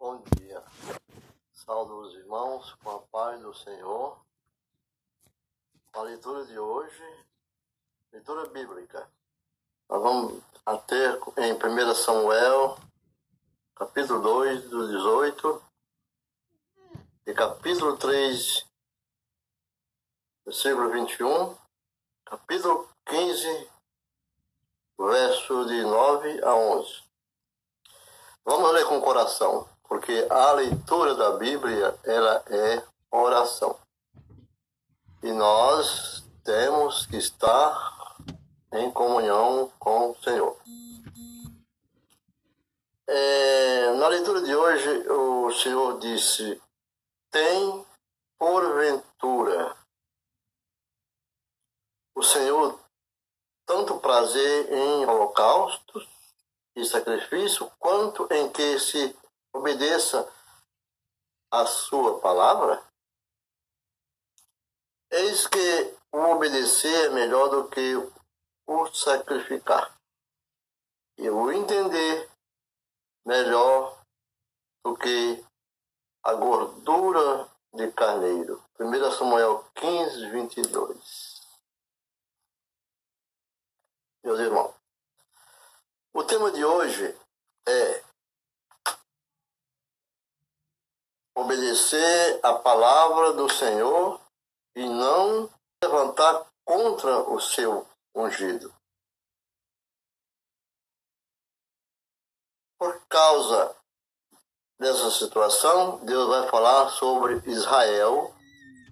Bom dia. Saúdo os irmãos com a paz do Senhor. A leitura de hoje, leitura bíblica. Nós vamos ter em 1 Samuel, capítulo 2, do 18, e capítulo 3, versículo 21, capítulo 15, verso de 9 a 11. Vamos ler com o coração, porque a leitura da Bíblia, ela é oração. E nós temos que estar em comunhão com o Senhor. É, na leitura de hoje, o Senhor disse: Tem porventura o Senhor tanto prazer em holocaustos e sacrifício, quanto em que se obedeça a sua palavra? Eis que o obedecer é melhor do que o sacrificar. E o entender melhor do que a gordura de carneiro. 1 Samuel 15, 22. Meus irmãos, o tema de hoje é obedecer a palavra do Senhor e não levantar contra o seu ungido. Por causa dessa situação, Deus vai falar sobre Israel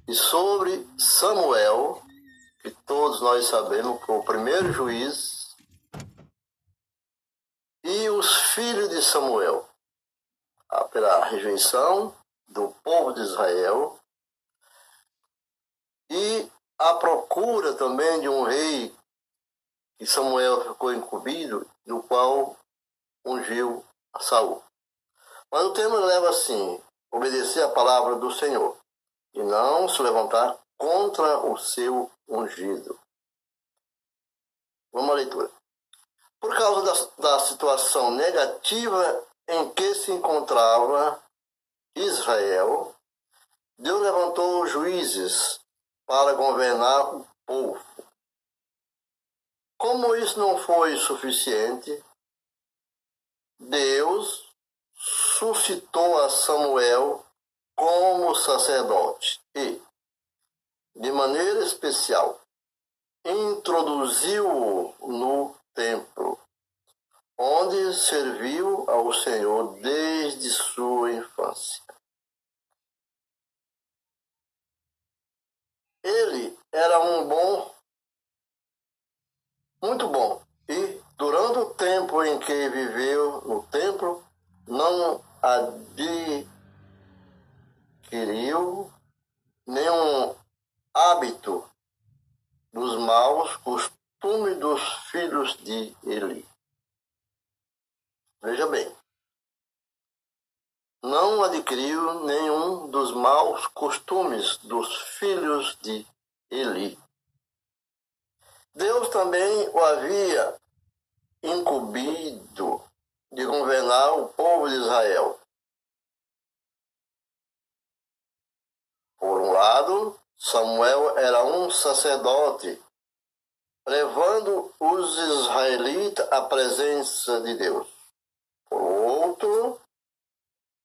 e sobre Samuel, que todos nós sabemos que é o primeiro juiz, e os filhos de Samuel, pela rejeição do povo de Israel e a procura também de um rei que Samuel ficou incumbido, do qual ungiu a Saul. Mas o tema leva assim: obedecer a palavra do Senhor e não se levantar contra o seu ungido. Vamos à leitura. Por causa da, da situação negativa em que se encontrava Israel, Deus levantou juízes para governar o povo. Como isso não foi suficiente, Deus suscitou a Samuel como sacerdote e, de maneira especial, introduziu-o no templo, onde serviu ao Senhor desde sua infância. Ele era um bom, muito bom, e durante o tempo em que viveu no templo, não adquiriu nenhum hábito dos maus costumes dos filhos de Eli. Veja bem, nenhum dos maus costumes dos filhos de Eli. Deus também o havia incumbido de governar o povo de Israel. Por um lado, Samuel era um sacerdote, levando os israelitas à presença de Deus.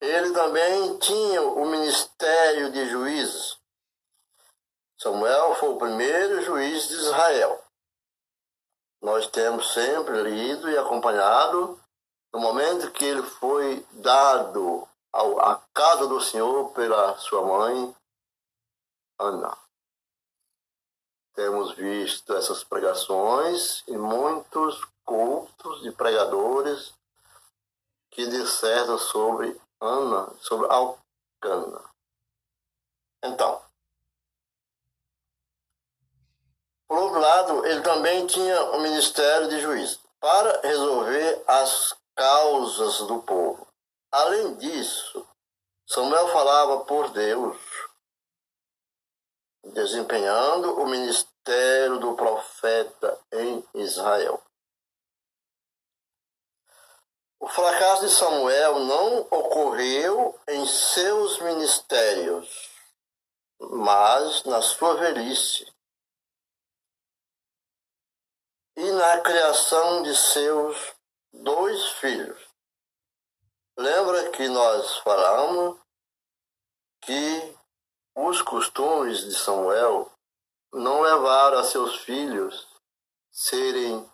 Ele também tinha o ministério de juízes. Samuel foi o primeiro juiz de Israel. Nós temos sempre lido e acompanhado no momento que ele foi dado à casa do Senhor pela sua mãe, Ana. Temos visto essas pregações e muitos cultos de pregadores que dissertam sobre Ana sobre Alcana. Então, por outro lado, ele também tinha o ministério de juiz para resolver as causas do povo. Além disso, Samuel falava por Deus, desempenhando o ministério do profeta em Israel. Fracasso de Samuel não ocorreu em seus ministérios, mas na sua velhice e na criação de seus dois filhos. Lembra que nós falamos que os costumes de Samuel não levaram a seus filhos serem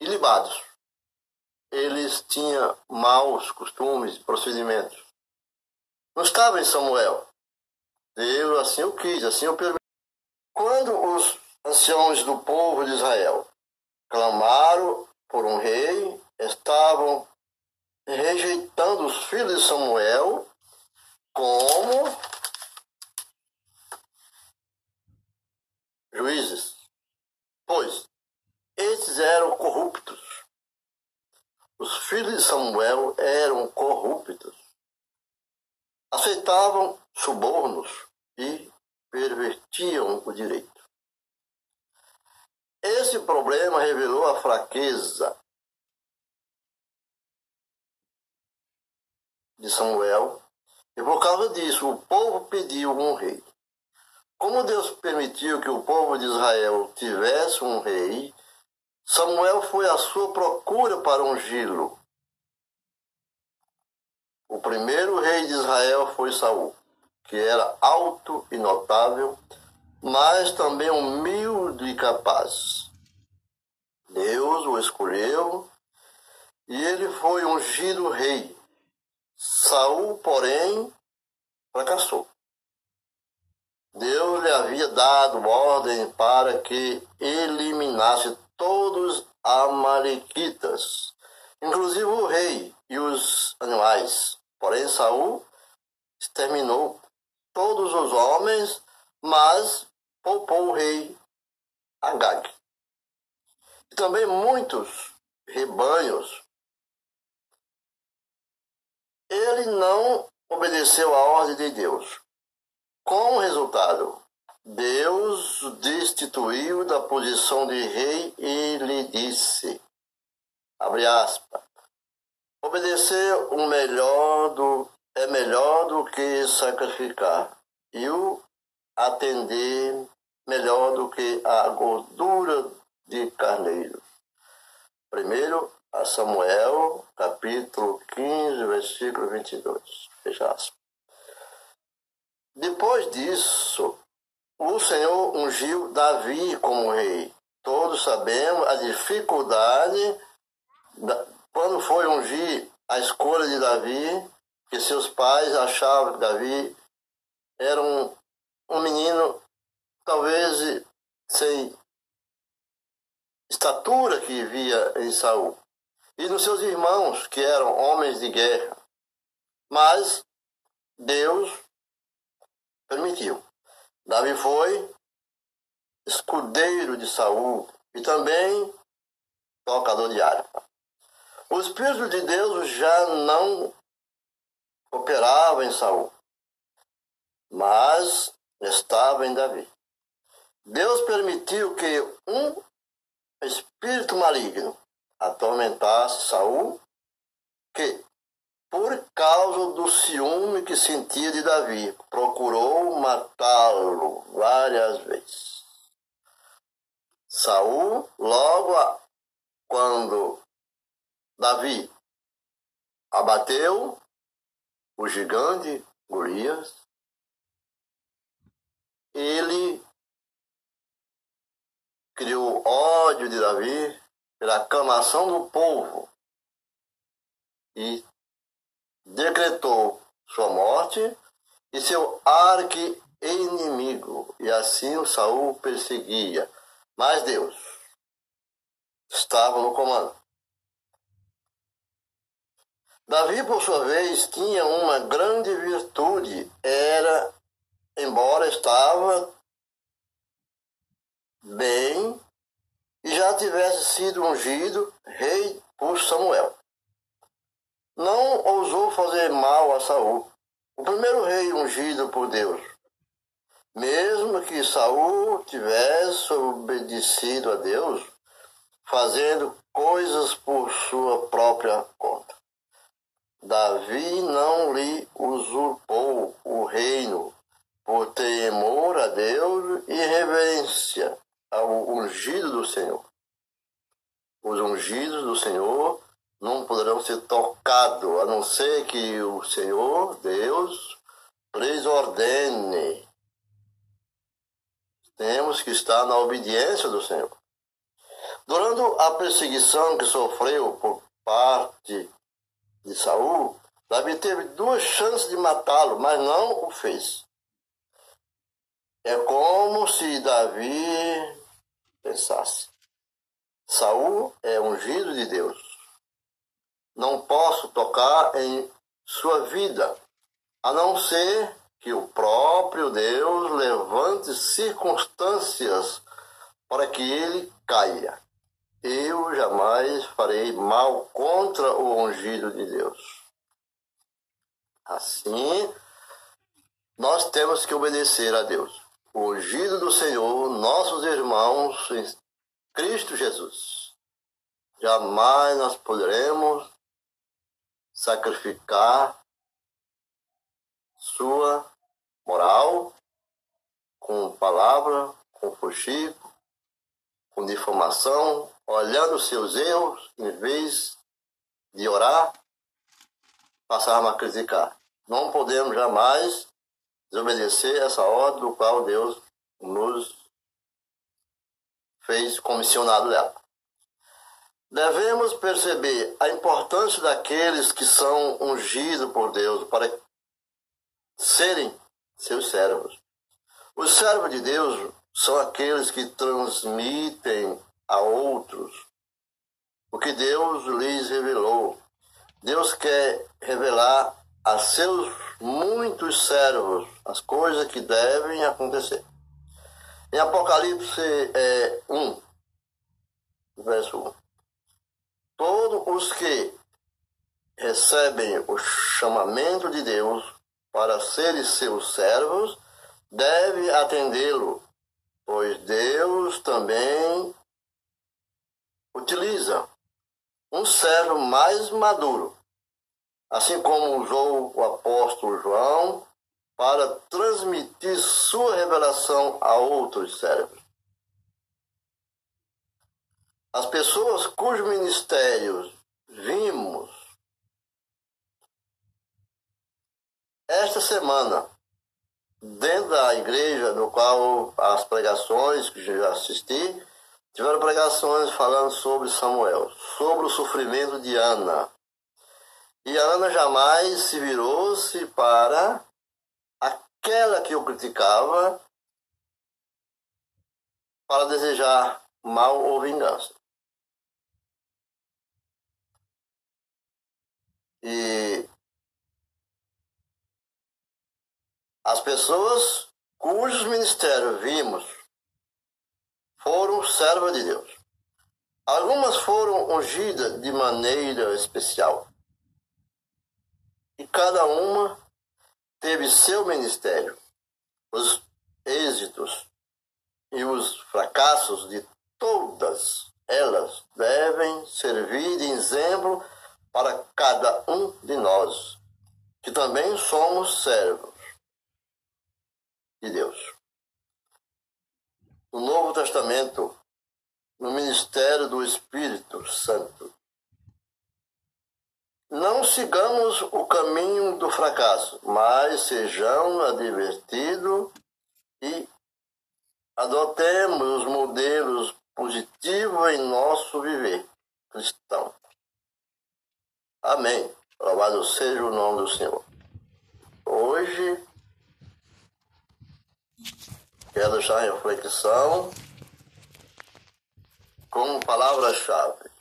ilibados. Eles tinham maus costumes, procedimentos. Não estava em Samuel. Deus assim o quis, assim o permitiu. Quando os anciões do povo de Israel clamaram por um rei, estavam rejeitando os filhos de Samuel como juízes, pois esses eram corruptos. Os filhos de Samuel eram corruptos. Aceitavam subornos e pervertiam o direito. Esse problema revelou a fraqueza de Samuel, e por causa disso o povo pediu um rei. Como Deus permitiu que o povo de Israel tivesse um rei, Samuel foi à sua procura para ungí-lo. O primeiro rei de Israel foi Saul, que era alto e notável, mas também humilde e capaz. Deus o escolheu e ele foi ungido rei. Saul, porém, fracassou. Deus lhe havia dado ordem para que eliminasse todos amalequitas, inclusive o rei e os animais. Porém, Saul exterminou todos os homens, mas poupou o rei Agag. E também muitos rebanhos. Ele não obedeceu à ordem de Deus. Como resultado, Deus destituiu da posição de rei e lhe disse, abre aspas, obedecer o melhor do, é melhor do que sacrificar, e o atender melhor do que a gordura de carneiro. Primeiro a Samuel, capítulo 15, versículo 22. Fecha aspas. Depois disso, o Senhor ungiu Davi como rei. Todos sabemos a dificuldade da, quando foi ungir a escolha de Davi, que seus pais achavam que Davi era um, um menino talvez sem estatura que via em Saul. E nos seus irmãos, que eram homens de guerra. Mas Deus permitiu. Davi foi escudeiro de Saul e também tocador de harpa. O Espírito de Deus já não operava em Saul, mas estava em Davi. Deus permitiu que um espírito maligno atormentasse Saul, que por causa do ciúme que sentia de Davi, procurou matá-lo várias vezes. Saul, logo quando Davi abateu o gigante Golias, ele criou ódio de Davi pela aclamação do povo e decretou sua morte e seu arque inimigo, e assim o Saul perseguia. Mas Deus estava no comando. Davi, por sua vez, tinha uma grande virtude, era, embora estava bem e já tivesse sido ungido rei por Samuel não ousou fazer mal a Saul, o primeiro rei ungido por Deus. Mesmo que Saul tivesse obedecido a Deus, fazendo coisas por sua própria conta. Davi não lhe usurpou o reino por temor a Deus e reverência ao ungido do Senhor. Os ungidos do Senhor não poderão ser tocados, a não ser que o Senhor, Deus, lhes ordene. Temos que estar na obediência do Senhor. Durante a perseguição que sofreu por parte de Saul, Davi teve duas chances de matá-lo, mas não o fez. É como se Davi pensasse: Saul é ungido de Deus. Não posso tocar em sua vida, a não ser que o próprio Deus levante circunstâncias para que ele caia. Eu jamais farei mal contra o ungido de Deus. Assim, nós temos que obedecer a Deus o ungido do Senhor, nossos irmãos em Cristo Jesus. Jamais nós poderemos sacrificar sua moral com palavra, com fuxico, com difamação, olhando seus erros, em vez de orar, passarmos a criticar. Não podemos jamais desobedecer essa ordem do qual Deus nos fez comissionado dela. Devemos perceber a importância daqueles que são ungidos por Deus para serem seus servos. Os servos de Deus são aqueles que transmitem a outros o que Deus lhes revelou. Deus quer revelar a seus muitos servos as coisas que devem acontecer. Em Apocalipse é, 1, verso 1. Todos os que recebem o chamamento de Deus para serem seus servos devem atendê-lo, pois Deus também utiliza um servo mais maduro assim como usou o apóstolo João para transmitir sua revelação a outros servos. As pessoas cujos ministérios vimos esta semana dentro da igreja no qual as pregações que já assisti tiveram pregações falando sobre Samuel, sobre o sofrimento de Ana, e Ana jamais se virou-se para aquela que o criticava para desejar mal ou vingança. E as pessoas cujos ministérios vimos foram servas de Deus. Algumas foram ungidas de maneira especial e cada uma teve seu ministério. Os êxitos e os fracassos de todas elas devem servir de exemplo para cada um de nós, que também somos servos de Deus. No Novo Testamento, no ministério do Espírito Santo, não sigamos o caminho do fracasso, mas sejamos advertidos e adotemos os modelos positivos em nosso viver cristão. Amém. Louvado seja o nome do Senhor. Hoje, quero deixar a reflexão como palavra-chave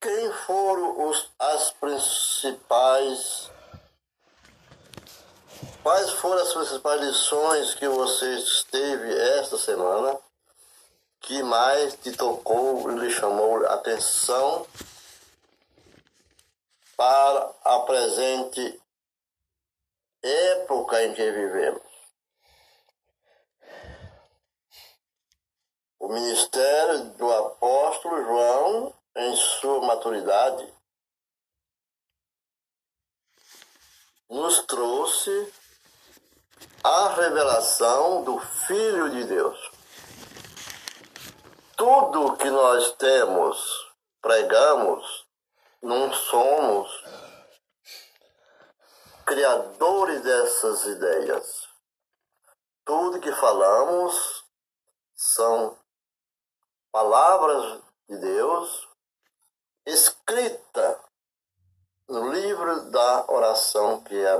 quem foram os, as principais. Quais foram as principais lições que você teve esta semana que mais te tocou e lhe chamou a atenção para a presente época em que vivemos? O ministério do apóstolo João em sua maturidade, nos trouxe a revelação do Filho de Deus. Tudo que nós temos, pregamos, não somos criadores dessas ideias. Tudo que falamos são palavras de Deus escrita no livro da oração que é